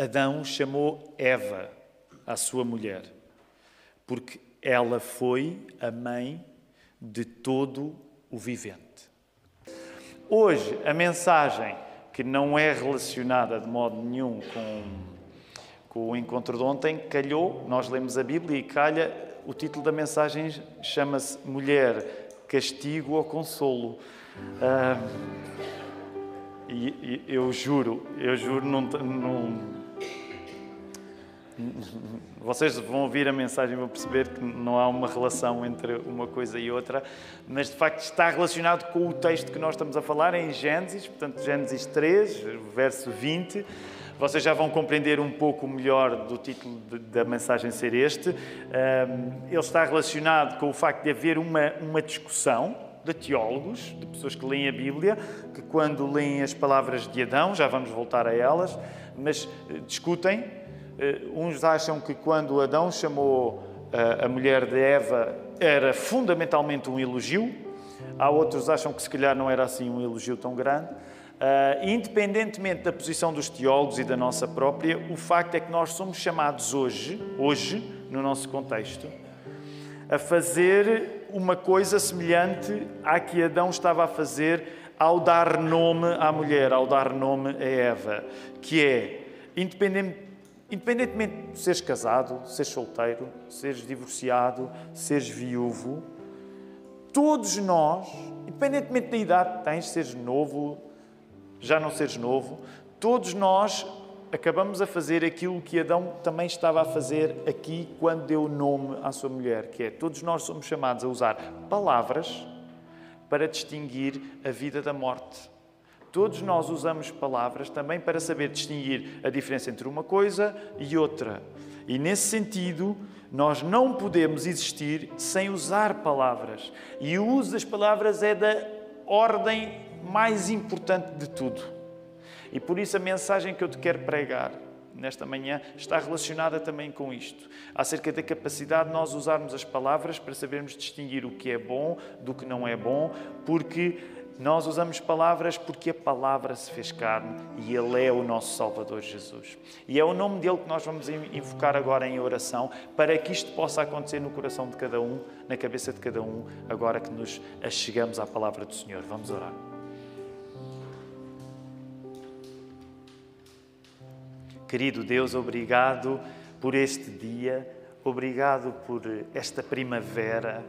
Adão chamou Eva, a sua mulher, porque ela foi a mãe de todo o vivente. Hoje, a mensagem que não é relacionada de modo nenhum com, com o encontro de ontem, calhou, nós lemos a Bíblia e calha, o título da mensagem chama-se Mulher, Castigo ou Consolo. Ah, e, e, eu juro, eu juro, não, não vocês vão ouvir a mensagem e vão perceber que não há uma relação entre uma coisa e outra, mas de facto está relacionado com o texto que nós estamos a falar em Gênesis, portanto, Gênesis 3, verso 20. Vocês já vão compreender um pouco melhor do título da mensagem ser este. Ele está relacionado com o facto de haver uma, uma discussão de teólogos, de pessoas que leem a Bíblia, que quando leem as palavras de Adão, já vamos voltar a elas, mas eh, discutem uns acham que quando Adão chamou eh, a mulher de Eva era fundamentalmente um elogio, há outros acham que se calhar não era assim um elogio tão grande. Uh, independentemente da posição dos teólogos e da nossa própria, o facto é que nós somos chamados hoje, hoje, no nosso contexto, a fazer uma coisa semelhante à que Adão estava a fazer ao dar nome à mulher, ao dar nome a Eva, que é, independente, Independentemente de seres casado, seres solteiro, seres divorciado, seres viúvo, todos nós, independentemente da idade que tens, seres novo, já não seres novo, todos nós acabamos a fazer aquilo que Adão também estava a fazer aqui quando deu nome à sua mulher, que é todos nós somos chamados a usar palavras para distinguir a vida da morte. Todos nós usamos palavras também para saber distinguir a diferença entre uma coisa e outra. E nesse sentido, nós não podemos existir sem usar palavras. E o uso das palavras é da ordem mais importante de tudo. E por isso a mensagem que eu te quero pregar nesta manhã está relacionada também com isto, acerca da capacidade de nós usarmos as palavras para sabermos distinguir o que é bom do que não é bom, porque nós usamos palavras porque a palavra se fez carne e Ele é o nosso Salvador Jesus. E é o nome dele que nós vamos invocar agora em oração para que isto possa acontecer no coração de cada um, na cabeça de cada um, agora que nos achegamos à palavra do Senhor. Vamos orar. Querido Deus, obrigado por este dia, obrigado por esta primavera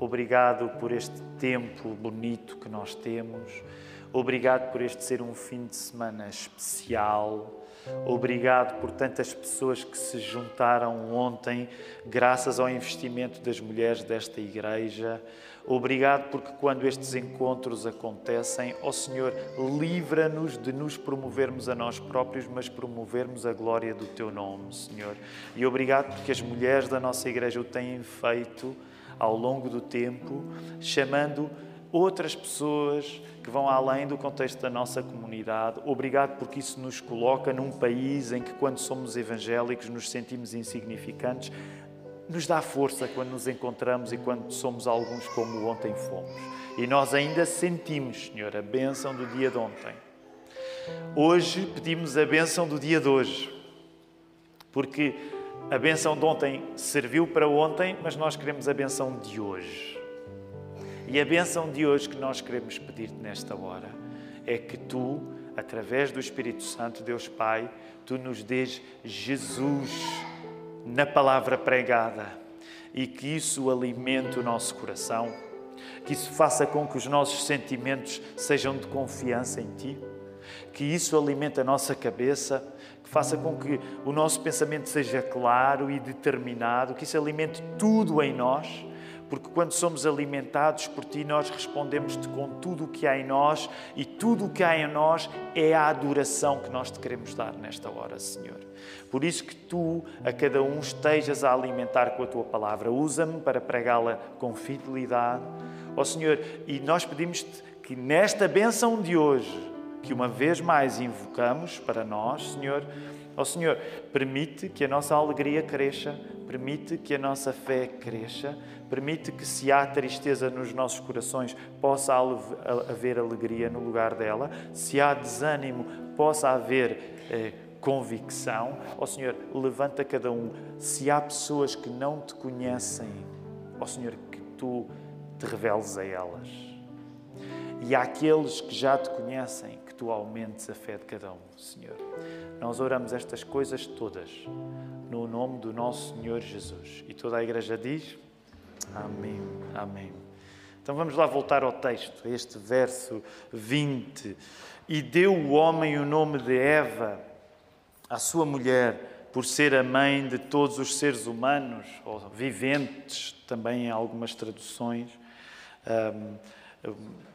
Obrigado por este tempo bonito que nós temos. Obrigado por este ser um fim de semana especial. Obrigado por tantas pessoas que se juntaram ontem, graças ao investimento das mulheres desta igreja. Obrigado porque quando estes encontros acontecem, ó oh Senhor, livra-nos de nos promovermos a nós próprios, mas promovermos a glória do Teu nome, Senhor. E obrigado porque as mulheres da nossa igreja o têm feito ao longo do tempo, chamando outras pessoas que vão além do contexto da nossa comunidade. Obrigado porque isso nos coloca num país em que, quando somos evangélicos, nos sentimos insignificantes. Nos dá força quando nos encontramos e quando somos alguns como ontem fomos. E nós ainda sentimos, Senhor, a bênção do dia de ontem. Hoje pedimos a bênção do dia de hoje, porque a benção de ontem serviu para ontem, mas nós queremos a benção de hoje. E a benção de hoje que nós queremos pedir-te nesta hora é que tu, através do Espírito Santo, Deus Pai, tu nos dês Jesus na palavra pregada e que isso alimente o nosso coração, que isso faça com que os nossos sentimentos sejam de confiança em ti, que isso alimente a nossa cabeça faça com que o nosso pensamento seja claro e determinado, que isso alimente tudo em nós, porque quando somos alimentados por Ti, nós respondemos-te com tudo o que há em nós e tudo o que há em nós é a adoração que nós te queremos dar nesta hora, Senhor. Por isso que Tu, a cada um, estejas a alimentar com a Tua palavra. Usa-me para pregá-la com fidelidade. Ó oh, Senhor, e nós pedimos-te que nesta bênção de hoje, que uma vez mais invocamos para nós, Senhor. Ó oh, Senhor, permite que a nossa alegria cresça, permite que a nossa fé cresça, permite que se há tristeza nos nossos corações, possa haver alegria no lugar dela, se há desânimo, possa haver eh, convicção. Ó Senhor, levanta cada um. Se há pessoas que não te conhecem, ó Senhor, que tu te reveles a elas. E há aqueles que já te conhecem, tu aumentes a fé de cada um, Senhor. Nós oramos estas coisas todas no nome do nosso Senhor Jesus. E toda a igreja diz: Amém. Amém. Então vamos lá voltar ao texto, este verso 20. E deu o homem o nome de Eva à sua mulher, por ser a mãe de todos os seres humanos, ou viventes, também em algumas traduções.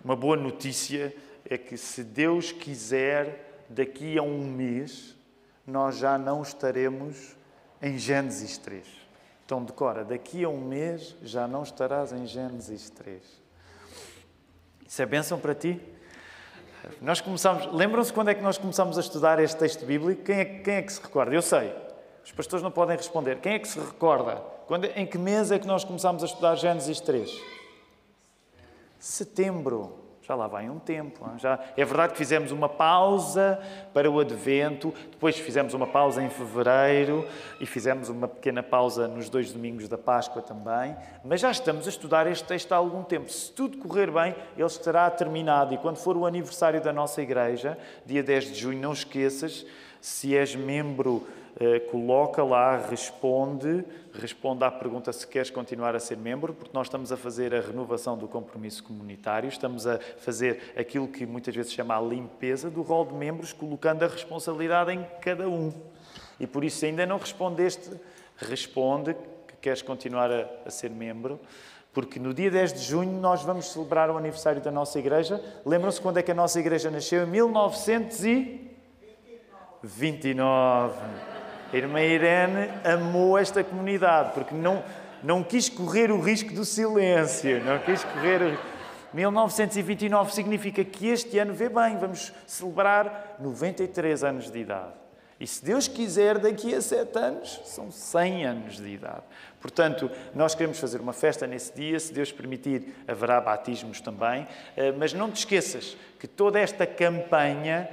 Uma boa notícia é que, se Deus quiser, daqui a um mês, nós já não estaremos em Gênesis 3. Então, decora, daqui a um mês já não estarás em Gênesis 3. Isso é bênção para ti? Nós começamos, lembram-se quando é que nós começamos a estudar este texto bíblico? Quem é, quem é que se recorda? Eu sei, os pastores não podem responder. Quem é que se recorda? Quando, em que mês é que nós começamos a estudar Gênesis 3? Setembro. Já lá vai um tempo. Já... É verdade que fizemos uma pausa para o Advento, depois fizemos uma pausa em fevereiro e fizemos uma pequena pausa nos dois domingos da Páscoa também, mas já estamos a estudar este texto há algum tempo. Se tudo correr bem, ele estará terminado. E quando for o aniversário da nossa igreja, dia 10 de junho, não esqueças, se és membro coloca lá, responde, responde à pergunta se queres continuar a ser membro, porque nós estamos a fazer a renovação do compromisso comunitário, estamos a fazer aquilo que muitas vezes se chama a limpeza do rol de membros, colocando a responsabilidade em cada um. E por isso, se ainda não respondeste, responde que queres continuar a, a ser membro porque no dia 10 de junho nós vamos celebrar o aniversário da nossa igreja. Lembram-se quando é que a nossa igreja nasceu? Em 1929. A irmã Irene amou esta comunidade porque não, não quis correr o risco do silêncio, não quis correr o... 1929 significa que este ano, vê bem, vamos celebrar 93 anos de idade. E se Deus quiser, daqui a sete anos, são 100 anos de idade. Portanto, nós queremos fazer uma festa nesse dia, se Deus permitir, haverá batismos também. Eh, mas não te esqueças que toda esta campanha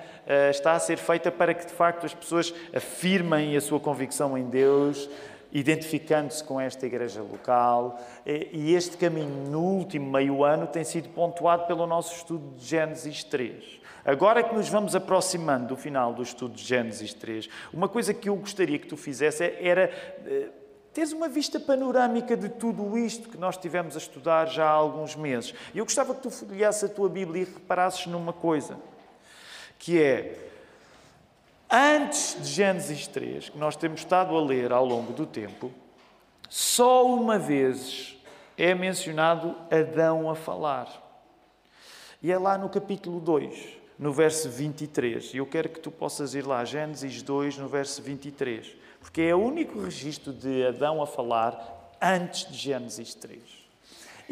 está a ser feita para que, de facto, as pessoas afirmem a sua convicção em Deus, identificando-se com esta igreja local. Eh, e este caminho, no último meio ano, tem sido pontuado pelo nosso estudo de Gênesis 3. Agora que nos vamos aproximando do final do estudo de Gênesis 3, uma coisa que eu gostaria que tu fizesse era eh, teres uma vista panorâmica de tudo isto que nós tivemos a estudar já há alguns meses. E eu gostava que tu folheasses a tua Bíblia e reparasses numa coisa que é antes de Gênesis 3, que nós temos estado a ler ao longo do tempo, só uma vez é mencionado Adão a falar. E é lá no capítulo 2, no verso 23. E eu quero que tu possas ir lá, Gênesis 2, no verso 23. Porque é o único registro de Adão a falar antes de Gênesis 3.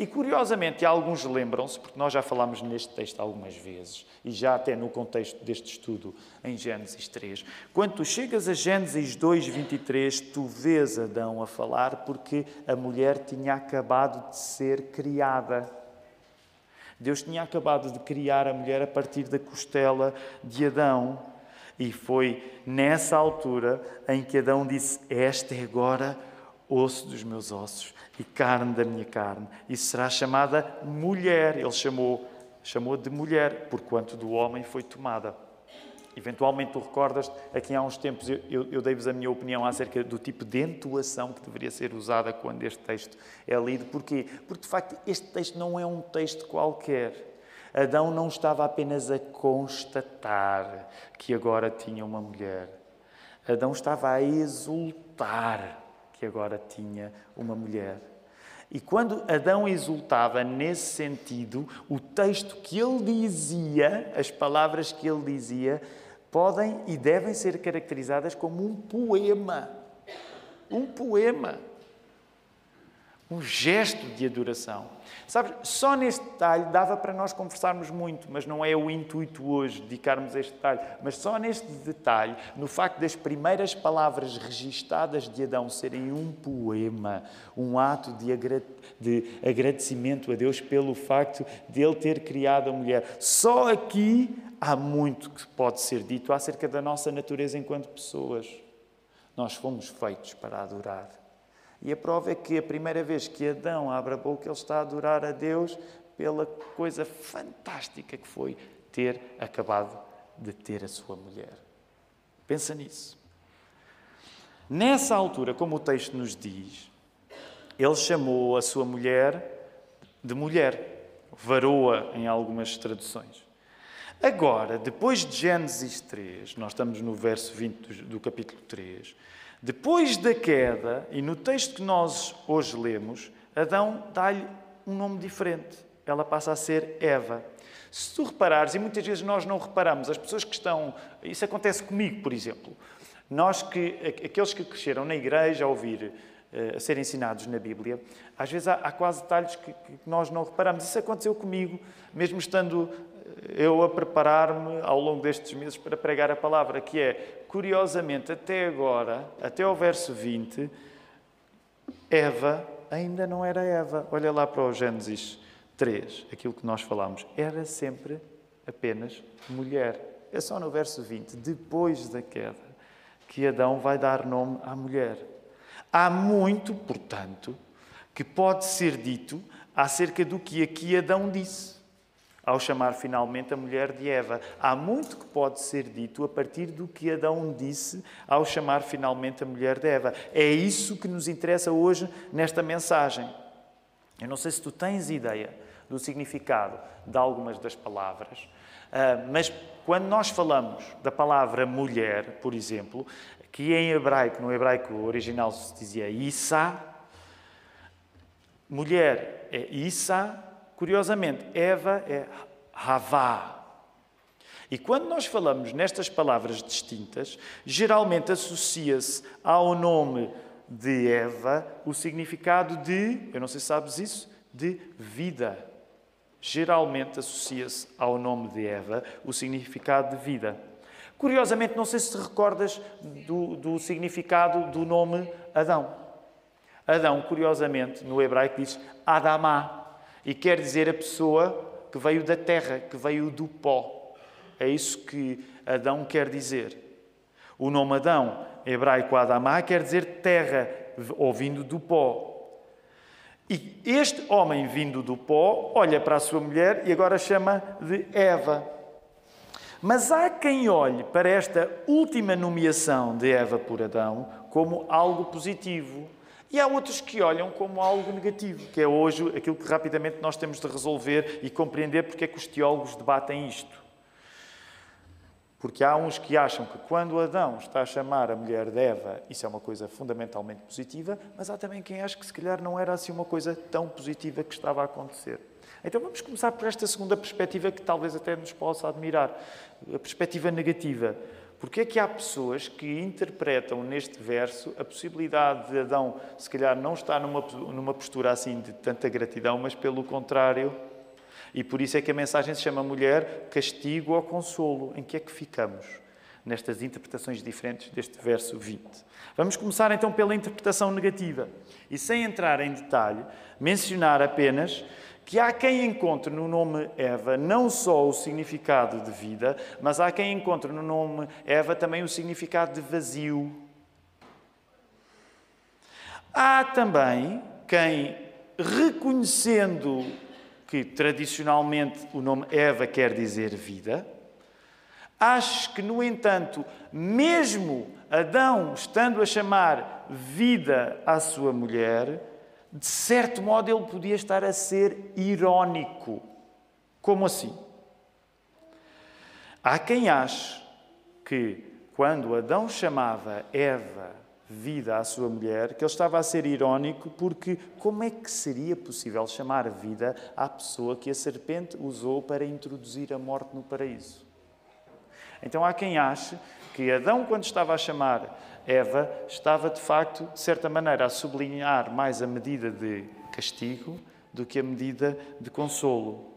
E curiosamente, alguns lembram-se, porque nós já falámos neste texto algumas vezes, e já até no contexto deste estudo em Gênesis 3. Quando tu chegas a Gênesis 2, 23, tu vês Adão a falar porque a mulher tinha acabado de ser criada. Deus tinha acabado de criar a mulher a partir da costela de Adão. E foi nessa altura em que Adão disse: Esta é agora osso dos meus ossos e carne da minha carne, e será chamada mulher. Ele chamou, chamou de mulher, porquanto do homem foi tomada. Eventualmente, tu recordas, aqui há uns tempos eu, eu, eu dei-vos a minha opinião acerca do tipo de entoação que deveria ser usada quando este texto é lido. Porquê? Porque, de facto, este texto não é um texto qualquer. Adão não estava apenas a constatar que agora tinha uma mulher. Adão estava a exultar que agora tinha uma mulher. E quando Adão exultava nesse sentido, o texto que ele dizia, as palavras que ele dizia, podem e devem ser caracterizadas como um poema. Um poema um gesto de adoração. Sabes, só neste detalhe dava para nós conversarmos muito, mas não é o intuito hoje dedicarmos este detalhe. Mas só neste detalhe, no facto das primeiras palavras registadas de Adão serem um poema, um ato de agradecimento a Deus pelo facto de ele ter criado a mulher. Só aqui há muito que pode ser dito acerca da nossa natureza enquanto pessoas. Nós fomos feitos para adorar. E a prova é que a primeira vez que Adão abre a boca, ele está a adorar a Deus pela coisa fantástica que foi ter acabado de ter a sua mulher. Pensa nisso. Nessa altura, como o texto nos diz, ele chamou a sua mulher de mulher, varoa em algumas traduções. Agora, depois de Gênesis 3, nós estamos no verso 20 do, capítulo 3, depois da queda, e no texto que nós hoje lemos, Adão dá-lhe um nome diferente. Ela passa a ser Eva. Se tu reparares, e muitas vezes nós não reparamos, as pessoas que estão. Isso acontece comigo, por exemplo. Nós que, aqueles que cresceram na igreja a ouvir, eh, a ser ensinados na Bíblia, às vezes há, há quase detalhes que, que, nós não reparamos. Isso aconteceu comigo, mesmo estando eu a preparar-me ao longo destes meses para pregar a palavra, que é, curiosamente, até agora, até ao verso 20, Eva ainda não era Eva. Olha lá para o Gênesis 3, aquilo que nós falamos. Era sempre apenas mulher. É só no verso 20, depois da queda, que Adão vai dar nome à mulher. Há muito, portanto, que pode ser dito acerca do que aqui Adão disse ao chamar finalmente a mulher de Eva. Há muito que pode ser dito a partir do que Adão disse ao chamar finalmente a mulher de Eva. É isso que nos interessa hoje nesta mensagem. Eu não sei se tu tens ideia do significado de algumas das palavras, ah, mas quando nós falamos da palavra mulher, por exemplo, que em hebraico, no hebraico original se dizia Issa, mulher é Issa, Curiosamente, Eva é Havá. E quando nós falamos nestas palavras distintas, geralmente associa-se ao nome de Eva o significado de, eu não sei se sabes isso, de vida. Geralmente associa-se ao nome de Eva o significado de vida. Curiosamente, não sei se te recordas do, do significado do nome Adão. Adão, curiosamente, no hebraico diz Adamá, e quer dizer a pessoa que veio da terra, que veio do pó. É isso que Adão quer dizer. O nome Adão, hebraico Adamá, quer dizer terra, ou vindo do pó. E este homem vindo do pó olha para a sua mulher e agora chama de Eva. Mas há quem olhe para esta última nomeação de Eva por Adão como algo positivo, e há outros que olham como algo negativo, que é hoje aquilo que rapidamente nós temos de resolver e compreender porque é que os teólogos debatem isto. Porque há uns que acham que quando Adão está a chamar a mulher de Eva, isso é uma coisa fundamentalmente positiva, mas há também quem acha que se calhar não era assim uma coisa tão positiva que estava a acontecer. Então vamos começar por esta segunda perspectiva que talvez até nos possa admirar, a perspectiva negativa. Porque é que há pessoas que interpretam neste verso a possibilidade de Adão, se calhar, não estar numa, numa postura assim de tanta gratidão, mas pelo contrário. E por isso é que a mensagem se chama mulher, castigo ou consolo. Em que é que ficamos? Nestas interpretações diferentes deste verso 20. Vamos começar então pela interpretação negativa. E sem entrar em detalhe, mencionar apenas que há quem encontre no nome Eva não só o significado de vida, mas há quem encontre no nome Eva também o significado de vazio. Há também quem, reconhecendo que tradicionalmente o nome Eva quer dizer vida, ache que, no entanto, mesmo Adão estando a chamar vida à sua mulher, de certo modo, ele podia estar a ser irónico. Como assim? Há quem ache que, quando Adão chamava Eva vida à sua mulher, que ele estava a ser irónico, porque como é que seria possível chamar vida à pessoa que a serpente usou para introduzir a morte no paraíso? Então há quem ache que Adão, quando estava a chamar Eva estava, de facto, de certa maneira, a sublinhar mais a medida de castigo do que a medida de consolo.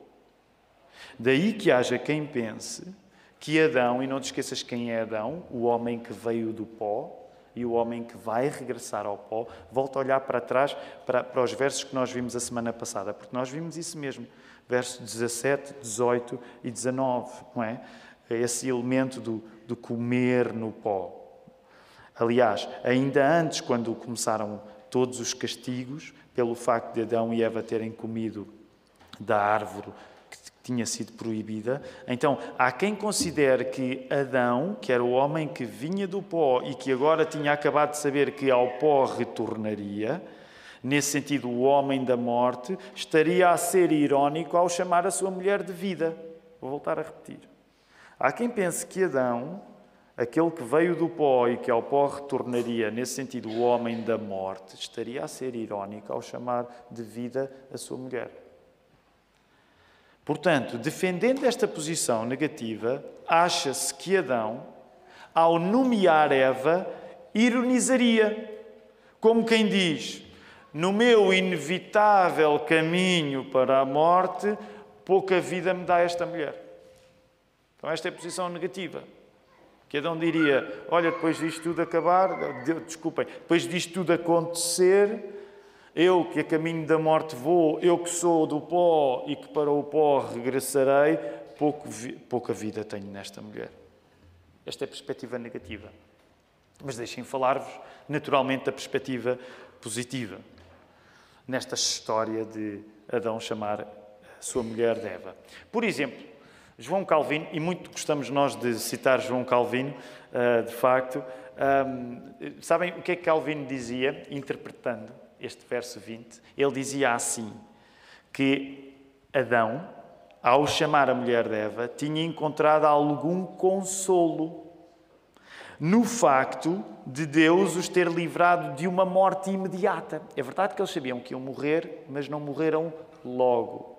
Daí que haja quem pense que Adão, e não te esqueças quem é Adão, o homem que veio do pó e o homem que vai regressar ao pó, volta a olhar para trás, para, para os versos que nós vimos a semana passada, porque nós vimos isso mesmo, versos 17, 18 e 19, não é? esse elemento do, do comer no pó. Aliás, ainda antes, quando começaram todos os castigos, pelo facto de Adão e Eva terem comido da árvore que tinha sido proibida. Então, há quem considere que Adão, que era o homem que vinha do pó e que agora tinha acabado de saber que ao pó retornaria, nesse sentido, o homem da morte, estaria a ser irónico ao chamar a sua mulher de vida. Vou voltar a repetir. Há quem pense que Adão, aquele que veio do pó e que ao pó retornaria, nesse sentido, o homem da morte, estaria a ser irónico ao chamar de vida a sua mulher. Portanto, defendendo esta posição negativa, acha-se que Adão, ao nomear Eva, ironizaria, como quem diz: No meu inevitável caminho para a morte, pouca vida me dá esta mulher. Então, esta é a posição negativa. Que Adão diria: Olha, depois disto tudo acabar, desculpem, depois disto tudo acontecer, eu que a caminho da morte vou, eu que sou do pó e que para o pó regressarei, pouco, pouca vida tenho nesta mulher. Esta é a perspectiva negativa. Mas deixem falar-vos, naturalmente, da perspectiva positiva. Nesta história de Adão chamar a sua mulher de Eva. Por exemplo, João Calvino, e muito gostamos nós de citar João Calvino, ah, de facto, sabem o que é que Calvino dizia, interpretando? este verso 20, ele dizia assim: que Adão, ao chamar a mulher de Eva, tinha encontrado algum consolo no facto de Deus os ter livrado de uma morte imediata. É verdade que eles sabiam que iam morrer, mas não morreram logo.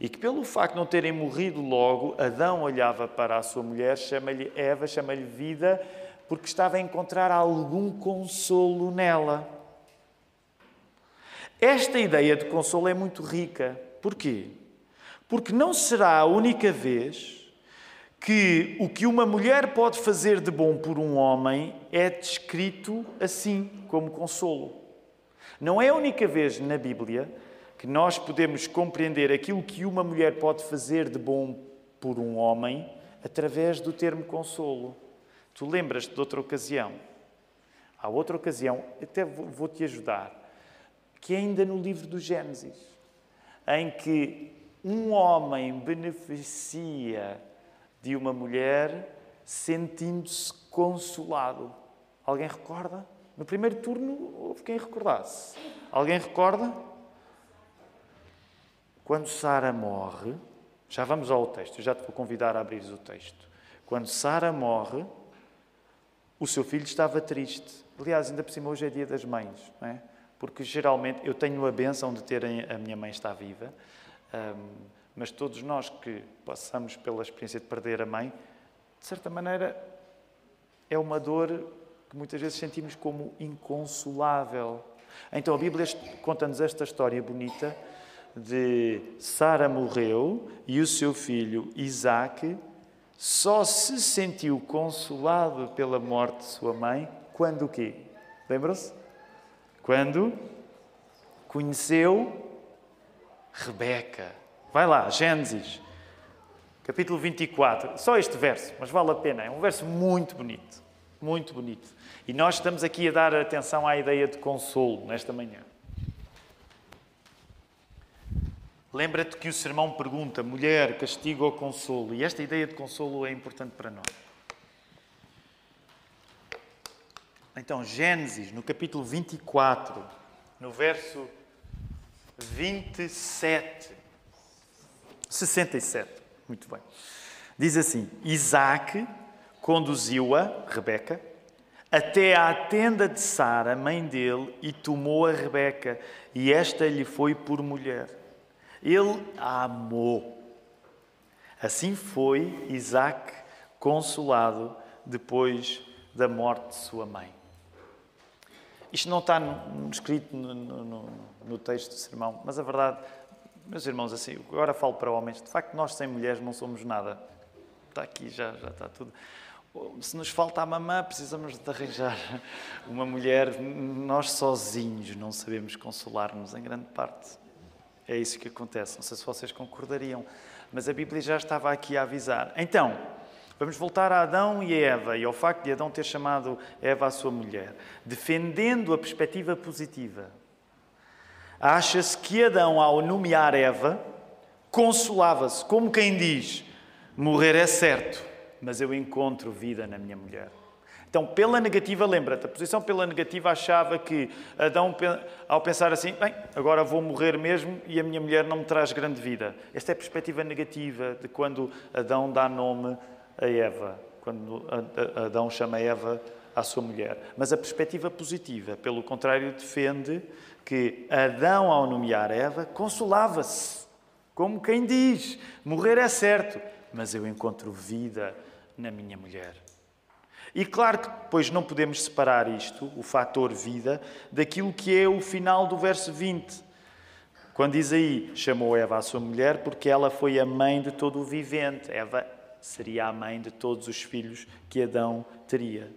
E que pelo facto de não terem morrido logo, Adão olhava para a sua mulher, chama-lhe Eva, chama-lhe vida, porque estava a encontrar algum consolo nela. Esta ideia de consolo é muito rica. Porquê? Porque não será a única vez que o que uma mulher pode fazer de bom por um homem é descrito assim, como consolo. Não é a única vez na Bíblia que nós podemos compreender aquilo que uma mulher pode fazer de bom por um homem através do termo consolo. Tu lembras-te de outra ocasião? Há outra ocasião, até vou-te ajudar que é ainda no livro do Gênesis, em que um homem beneficia de uma mulher sentindo-se consolado. Alguém recorda? No primeiro turno houve quem recordasse. Alguém recorda? Quando Sara morre, já vamos ao texto, já te vou convidar a abrir o texto. Quando Sara morre, o seu filho estava triste. Aliás, ainda por cima hoje é dia das mães, não é? porque geralmente eu tenho a benção de ter a minha mãe está viva, mas todos nós que passamos pela experiência de perder a mãe, de certa maneira, é uma dor que muitas vezes sentimos como inconsolável. Então a Bíblia conta-nos esta história bonita de Sara morreu e o seu filho Isaac só se sentiu consolado pela morte de sua mãe quando o quê? Lembram-se? quando conheceu Rebeca. Vai lá, Gênesis, capítulo 24. Só este verso, mas vale a pena. É um verso muito bonito. Muito bonito. E nós estamos aqui a dar atenção à ideia de consolo nesta manhã. Lembra-te que o sermão pergunta: mulher, castigo ou consolo? E esta ideia de consolo é importante para nós. Então, Gênesis, no capítulo 24, no verso 27, 67, muito bem. Diz assim: Isaac conduziu-a, Rebeca, até à tenda de Sara, mãe dele, e tomou a Rebeca, e esta lhe foi por mulher. Ele a amou. Assim foi Isaac consolado depois da morte de sua mãe. Isto não está no, escrito no, no, no, texto do sermão, mas a verdade, meus irmãos, assim, agora falo para homens, de facto nós sem mulheres não somos nada. Está aqui, já, já está tudo. Se nos falta a mamã, precisamos de arranjar uma mulher. Nós sozinhos não sabemos consolar-nos em grande parte. É isso que acontece. Não sei se vocês concordariam, mas a Bíblia já estava aqui a avisar. Então, Vamos voltar a Adão e a Eva e ao facto de Adão ter chamado Eva a sua mulher, defendendo a perspectiva positiva. Acha-se que Adão, ao nomear Eva, consolava-se, como quem diz: morrer é certo, mas eu encontro vida na minha mulher. Então, pela negativa, lembra-te, a posição pela negativa achava que Adão, ao pensar assim, bem, agora vou morrer mesmo e a minha mulher não me traz grande vida. Esta é a perspectiva negativa de quando Adão dá nome a Eva, quando Adão chama Eva à sua mulher. Mas a perspectiva positiva, pelo contrário, defende que Adão, ao nomear Eva, consolava-se, como quem diz: morrer é certo, mas eu encontro vida na minha mulher. E claro que depois não podemos separar isto, o fator vida, daquilo que é o final do verso 20. Quando diz aí, chamou Eva a sua mulher porque ela foi a mãe de todo o vivente. Eva seria a mãe de todos os filhos que Adão teria.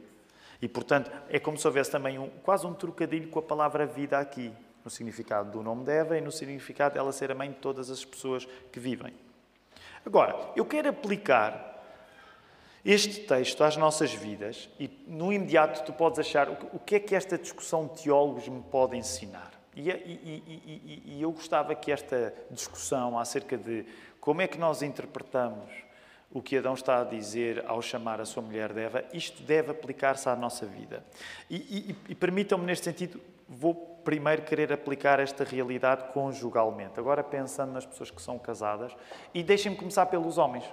E, portanto, é como se houvesse também um, quase um trocadilho com a palavra vida aqui, no significado do nome de Eva e no significado dela ser a mãe de todas as pessoas que vivem. Agora, eu quero aplicar este texto às nossas vidas e, no imediato, tu podes achar o que é que esta discussão de teólogos me pode ensinar. E, e, e, e eu gostava que esta discussão acerca de como é que nós interpretamos o que Adão está a dizer ao chamar a sua mulher de Eva, isto deve aplicar-se à nossa vida. E, e, e permitam-me, neste sentido, vou primeiro querer aplicar esta realidade conjugalmente. Agora pensando nas pessoas que são casadas, e deixem-me começar pelos homens.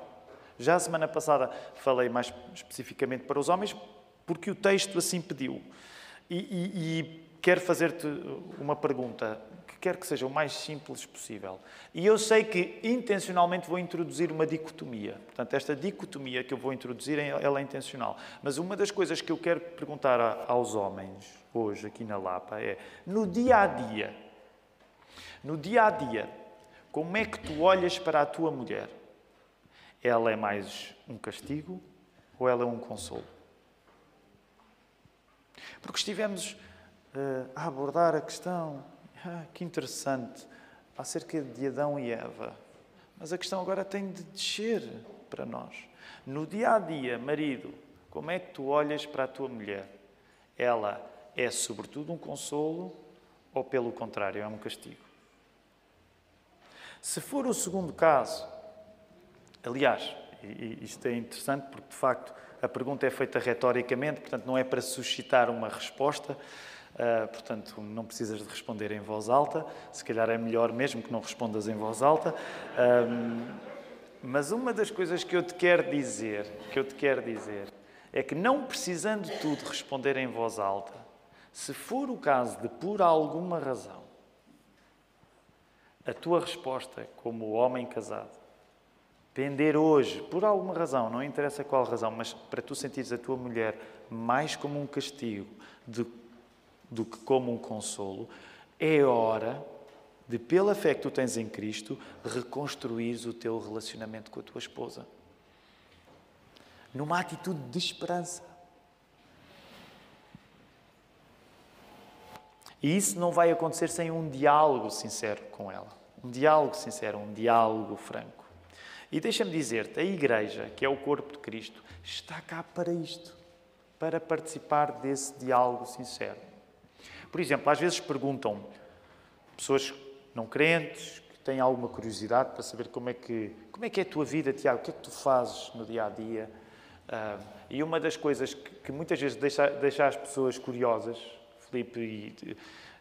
Já a semana passada falei mais especificamente para os homens, porque o texto assim pediu. E, e, e quero fazer-te uma pergunta quer que seja o mais simples possível. E eu sei que intencionalmente vou introduzir uma dicotomia. Portanto, esta dicotomia que eu vou introduzir, ela é intencional. Mas uma das coisas que eu quero perguntar aos homens hoje aqui na Lapa é, no dia a dia, no dia a dia, como é que tu olhas para a tua mulher? Ela é mais um castigo ou ela é um consolo? Porque estivemos uh, a abordar a questão ah, que interessante, acerca de Adão e Eva. Mas a questão agora tem de descer para nós. No dia a dia, marido, como é que tu olhas para a tua mulher? Ela é sobretudo um consolo ou, pelo contrário, é um castigo? Se for o segundo caso, aliás, isto é interessante porque de facto a pergunta é feita retoricamente, portanto não é para suscitar uma resposta, Uh, portanto, não precisas de responder em voz alta. Se calhar é melhor mesmo que não respondas em voz alta. Mas uma das coisas que eu te quero dizer, que eu te quero dizer, é que não precisando tu de responder em voz alta, se for o caso de por alguma razão a tua resposta como homem casado pender hoje, por alguma razão, não interessa qual razão, mas para tu sentires a tua mulher mais como um castigo de do que como um consolo, é hora de, pela fé que tu tens em Cristo, reconstruires o teu relacionamento com a tua esposa. Numa atitude de esperança. E isso não vai acontecer sem um diálogo sincero com ela. Um diálogo sincero, um diálogo franco. E deixa-me dizer-te, a Igreja, que é o corpo de Cristo, está cá para isto, para participar desse diálogo sincero. Por exemplo, às vezes perguntam pessoas não crentes que têm alguma curiosidade para saber como é que, como é, que é a tua vida, Tiago, o que é que tu fazes no dia a dia. Uh, e uma das coisas que, que muitas vezes deixa, deixa, as pessoas curiosas, Felipe e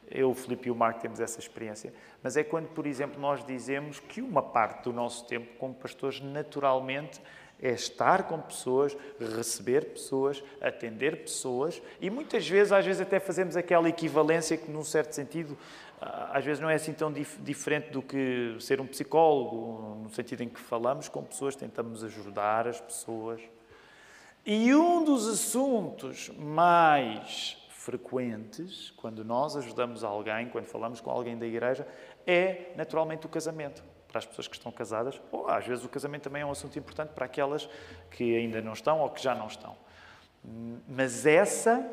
eu, Felipe e o Marco temos essa experiência, mas é quando, por exemplo, nós dizemos que uma parte do nosso tempo como pastores naturalmente é estar com pessoas, receber pessoas, atender pessoas e muitas vezes, às vezes até fazemos aquela equivalência que num certo sentido às vezes não é assim tão dif diferente do que ser um psicólogo, no sentido em que falamos com pessoas, tentamos ajudar as pessoas. E um dos assuntos mais frequentes, quando nós ajudamos alguém, quando falamos com alguém da igreja, é naturalmente o casamento para as pessoas que estão casadas, ou às vezes o casamento também é um assunto importante para aquelas que ainda não estão ou que já não estão. Mas essa,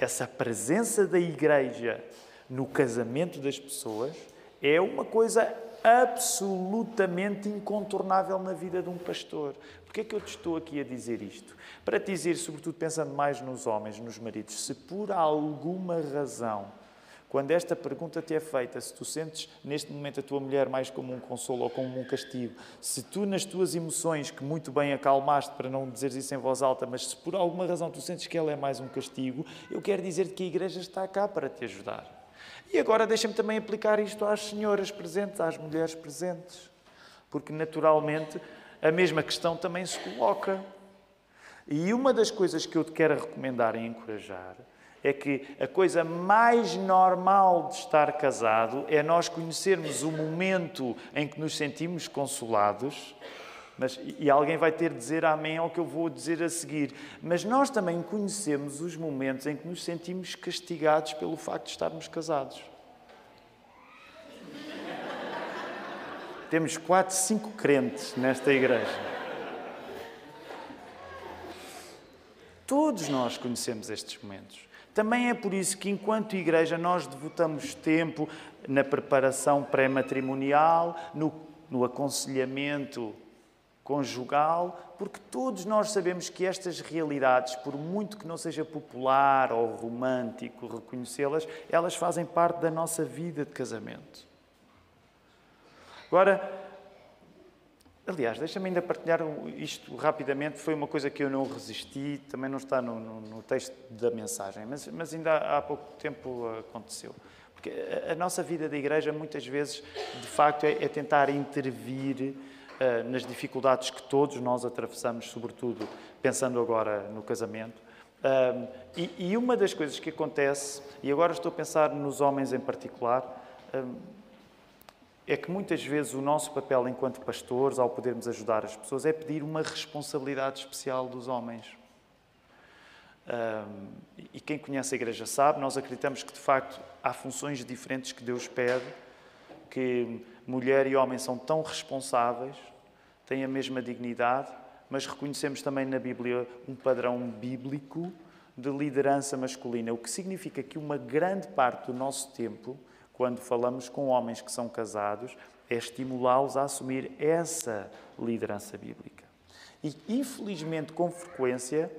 essa presença da igreja no casamento das pessoas é uma coisa absolutamente incontornável na vida de um pastor. Porquê é que eu te estou aqui a dizer isto? Para te dizer, sobretudo pensando mais nos homens, nos maridos, se por alguma razão quando esta pergunta te é feita, se tu sentes neste momento a tua mulher mais como um consolo ou como um castigo, se tu nas tuas emoções, que muito bem acalmaste para não dizeres isso em voz alta, mas se por alguma razão tu sentes que ela é mais um castigo, eu quero dizer-te que a igreja está cá para te ajudar. E agora deixa-me também aplicar isto às senhoras presentes, às mulheres presentes, porque naturalmente a mesma questão também se coloca. E uma das coisas que eu te quero recomendar e encorajar é que a coisa mais normal de estar casado é nós conhecermos o momento em que nos sentimos consolados. Mas, e alguém vai ter de dizer amém ao que eu vou dizer a seguir. Mas nós também conhecemos os momentos em que nos sentimos castigados pelo facto de estarmos casados. Temos quatro, cinco crentes nesta igreja. Todos nós conhecemos estes momentos. Também é por isso que, enquanto igreja, nós devotamos tempo na preparação pré-matrimonial, no, no aconselhamento conjugal, porque todos nós sabemos que estas realidades, por muito que não seja popular ou romântico reconhecê-las, elas fazem parte da nossa vida de casamento. Agora, Aliás, deixa-me ainda partilhar isto rapidamente. Foi uma coisa que eu não resisti, também não está no, no, no texto da mensagem, mas, mas, ainda há pouco tempo aconteceu. Porque a, a, nossa vida da igreja, muitas vezes, de facto, é, é tentar intervir nas dificuldades que todos nós atravessamos, sobretudo pensando agora no casamento. Uh, e, uma das coisas que acontece, e agora estou a pensar nos homens em particular, uh, é que muitas vezes o nosso papel enquanto pastores, ao podermos ajudar as pessoas, é pedir uma responsabilidade especial dos homens. Um, e quem conhece a igreja sabe, nós acreditamos que de facto há funções diferentes que Deus pede, que mulher e homem são tão responsáveis, têm a mesma dignidade, mas reconhecemos também na Bíblia um padrão bíblico de liderança masculina, o que significa que uma grande parte do nosso tempo quando falamos com homens que são casados, é estimulá-los a assumir essa liderança bíblica. E, infelizmente, com frequência,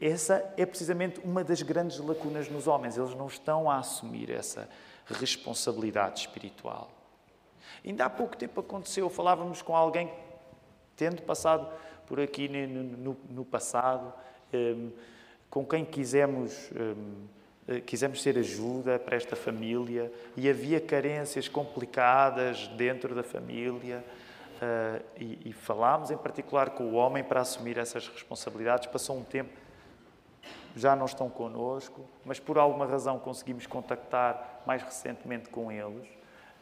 essa é precisamente uma das grandes lacunas nos homens. Eles não estão a assumir essa responsabilidade espiritual. Ainda há pouco tempo aconteceu, falávamos com alguém, tendo passado por aqui no, no, no passado, um, com quem quisemos. Um, eh, quisemos ser ajuda para esta família e havia carências complicadas dentro da família. Uh, e, e, falámos em particular com o homem para assumir essas responsabilidades. Passou um tempo, já não estão connosco, mas por alguma razão conseguimos contactar mais recentemente com eles.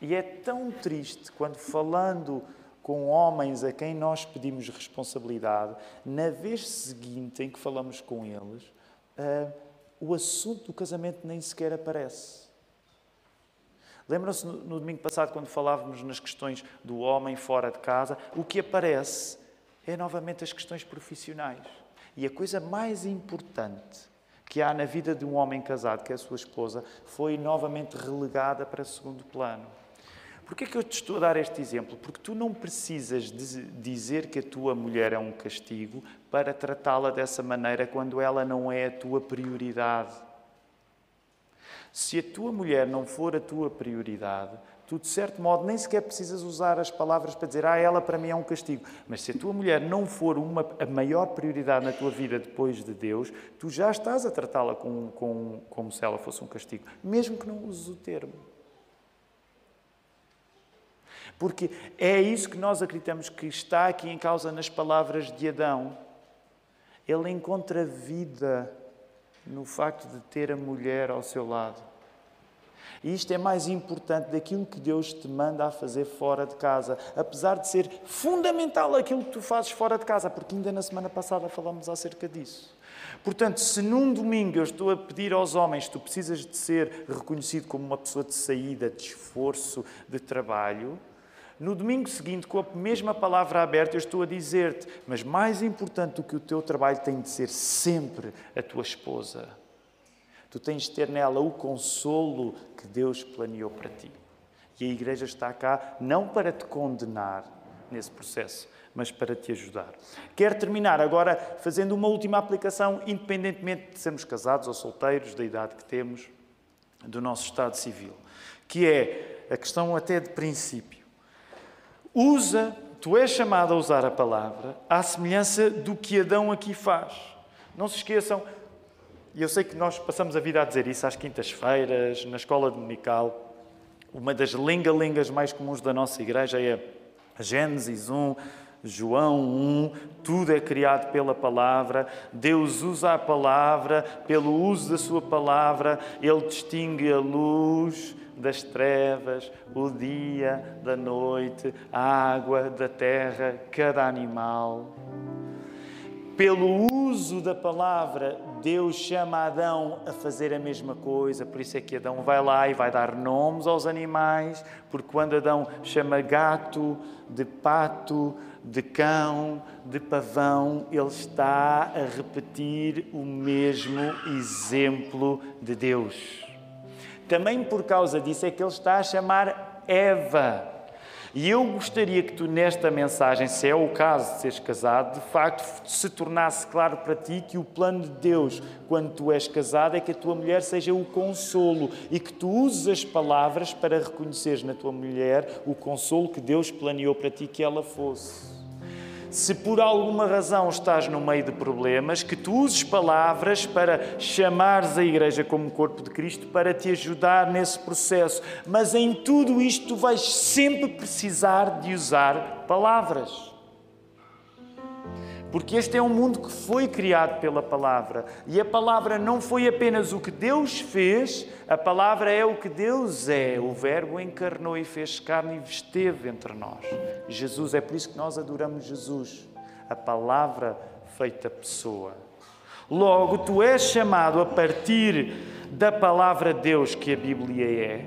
E é tão triste quando falando com homens a quem nós pedimos responsabilidade, na vez seguinte em que falamos com eles, uh, o assunto do casamento nem sequer aparece. Lembram-se no, no, domingo passado, quando falávamos nas questões do homem fora de casa, o que aparece é novamente as questões profissionais. E a coisa mais importante que há na vida de um homem casado, que é a sua esposa, foi novamente relegada para segundo plano. Porquê é que eu te estou a dar este exemplo? Porque tu não precisas dizer que a tua mulher é um castigo para tratá-la dessa maneira quando ela não é a tua prioridade. Se a tua mulher não for a tua prioridade, tu, de certo modo, nem sequer precisas usar as palavras para dizer, ah, ela para mim é um castigo. Mas se a tua mulher não for uma, a maior prioridade na tua vida depois de Deus, tu já estás a tratá-la com, com, como se ela fosse um castigo, mesmo que não uses o termo. Porque é isso que nós acreditamos que está aqui em causa nas palavras de Adão. Ele encontra vida no facto de ter a mulher ao seu lado. E isto é mais importante daquilo que Deus te manda a fazer fora de casa, apesar de ser fundamental aquilo que tu fazes fora de casa, porque ainda na semana passada falamos acerca disso. Portanto, se num domingo eu estou a pedir aos homens, tu precisas de ser reconhecido como uma pessoa de saída, de esforço, de trabalho, no domingo seguinte, com a mesma palavra aberta, eu estou a dizer-te: mas mais importante do que o teu trabalho tem de ser sempre a tua esposa. Tu tens de ter nela o consolo que Deus planeou para ti. E a Igreja está cá não para te condenar nesse processo, mas para te ajudar. Quero terminar agora fazendo uma última aplicação, independentemente de sermos casados ou solteiros, da idade que temos, do nosso estado civil, que é a questão até de princípio. Usa, tu és chamado a usar a palavra à semelhança do que Adão aqui faz. Não se esqueçam, e eu sei que nós passamos a vida a dizer isso às quintas-feiras, na escola dominical. Uma das lenga-lengas mais comuns da nossa igreja é Gênesis 1, João 1, tudo é criado pela palavra, Deus usa a palavra, pelo uso da sua palavra, Ele distingue a luz das trevas, o dia da noite, a água da terra, cada animal. Pelo uso da palavra, Deus chama Adão a fazer a mesma coisa, por isso é que Adão vai lá e vai dar nomes aos animais, porque quando Adão chama gato de pato, de cão, de pavão, ele está a repetir o mesmo exemplo de Deus. Também por causa disso é que ele está a chamar Eva. E eu gostaria que tu, nesta mensagem, se é o caso de seres casado, de facto se tornasse claro para ti que o plano de Deus, quando tu és casado, é que a tua mulher seja o consolo e que tu uses as palavras para reconheceres na tua mulher o consolo que Deus planeou para ti que ela fosse se por alguma razão estás no meio de problemas, que tu uses palavras para chamares a Igreja como corpo de Cristo para te ajudar nesse processo. Mas em tudo isto tu vais sempre precisar de usar palavras. Porque este é um mundo que foi criado pela palavra. E a palavra não foi apenas o que Deus fez, a palavra é o que Deus é. O Verbo encarnou e fez carne e esteve entre nós. Jesus, é por isso que nós adoramos Jesus, a palavra feita pessoa. Logo, tu és chamado a partir da palavra de Deus que a Bíblia é.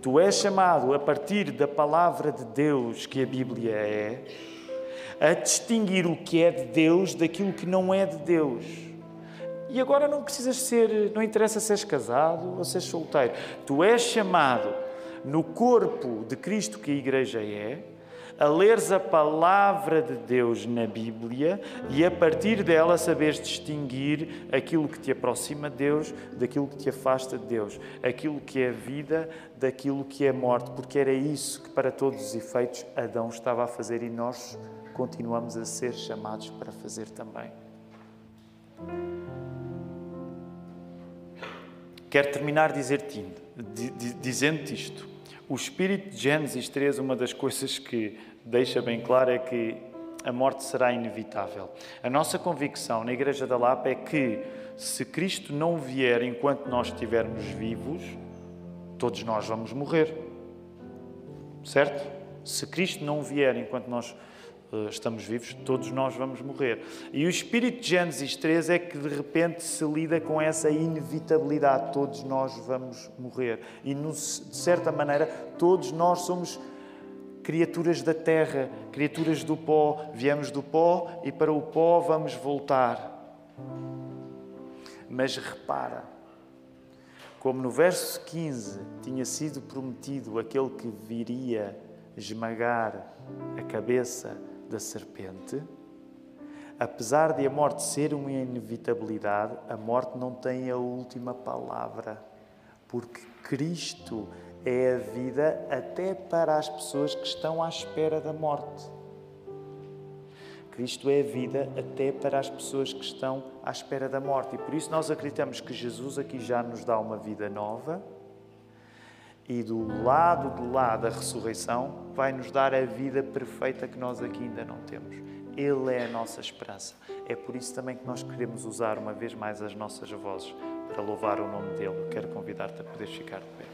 Tu és chamado a partir da palavra de Deus que a Bíblia é a distinguir o que é de Deus daquilo que não é de Deus. E agora não precisas ser, não interessa se és casado ou se és solteiro. Tu és chamado no corpo de Cristo que a Igreja é, a leres a palavra de Deus na Bíblia e a partir dela saberes distinguir aquilo que te aproxima de Deus daquilo que te afasta de Deus, aquilo que é vida daquilo que é morte, porque era isso que, para todos os efeitos, Adão estava a fazer e nós continuamos a ser chamados para fazer também. Quero terminar dizer-te, dizendo-te isto. O Espírito de Gênesis 3, uma das coisas que deixa bem claro é que a morte será inevitável. A nossa convicção na Igreja da Lapa é que se Cristo não vier enquanto nós estivermos vivos, todos nós vamos morrer. Certo? Se Cristo não vier enquanto nós eh, estamos vivos, todos nós vamos morrer. E o espírito de Gênesis 3 é que de repente se lida com essa inevitabilidade, todos nós vamos morrer. E de certa maneira, todos nós somos criaturas da terra, criaturas do pó. Viemos do pó e para o pó vamos voltar. Mas repara, como no verso 15 tinha sido prometido aquele que viria esmagar a cabeça da serpente, apesar de a morte ser uma inevitabilidade, a morte não tem a última palavra, porque Cristo é a vida até para as pessoas que estão à espera da morte. Cristo é a vida até para as pessoas que estão à espera da morte. E por isso nós acreditamos que Jesus aqui já nos dá uma vida nova e do lado de lá da ressurreição vai nos dar a vida perfeita que nós aqui ainda não temos. Ele é a nossa esperança. É por isso também que nós queremos usar uma vez mais as nossas vozes para louvar o nome dele. Quero convidar-te a poder ficar de pé.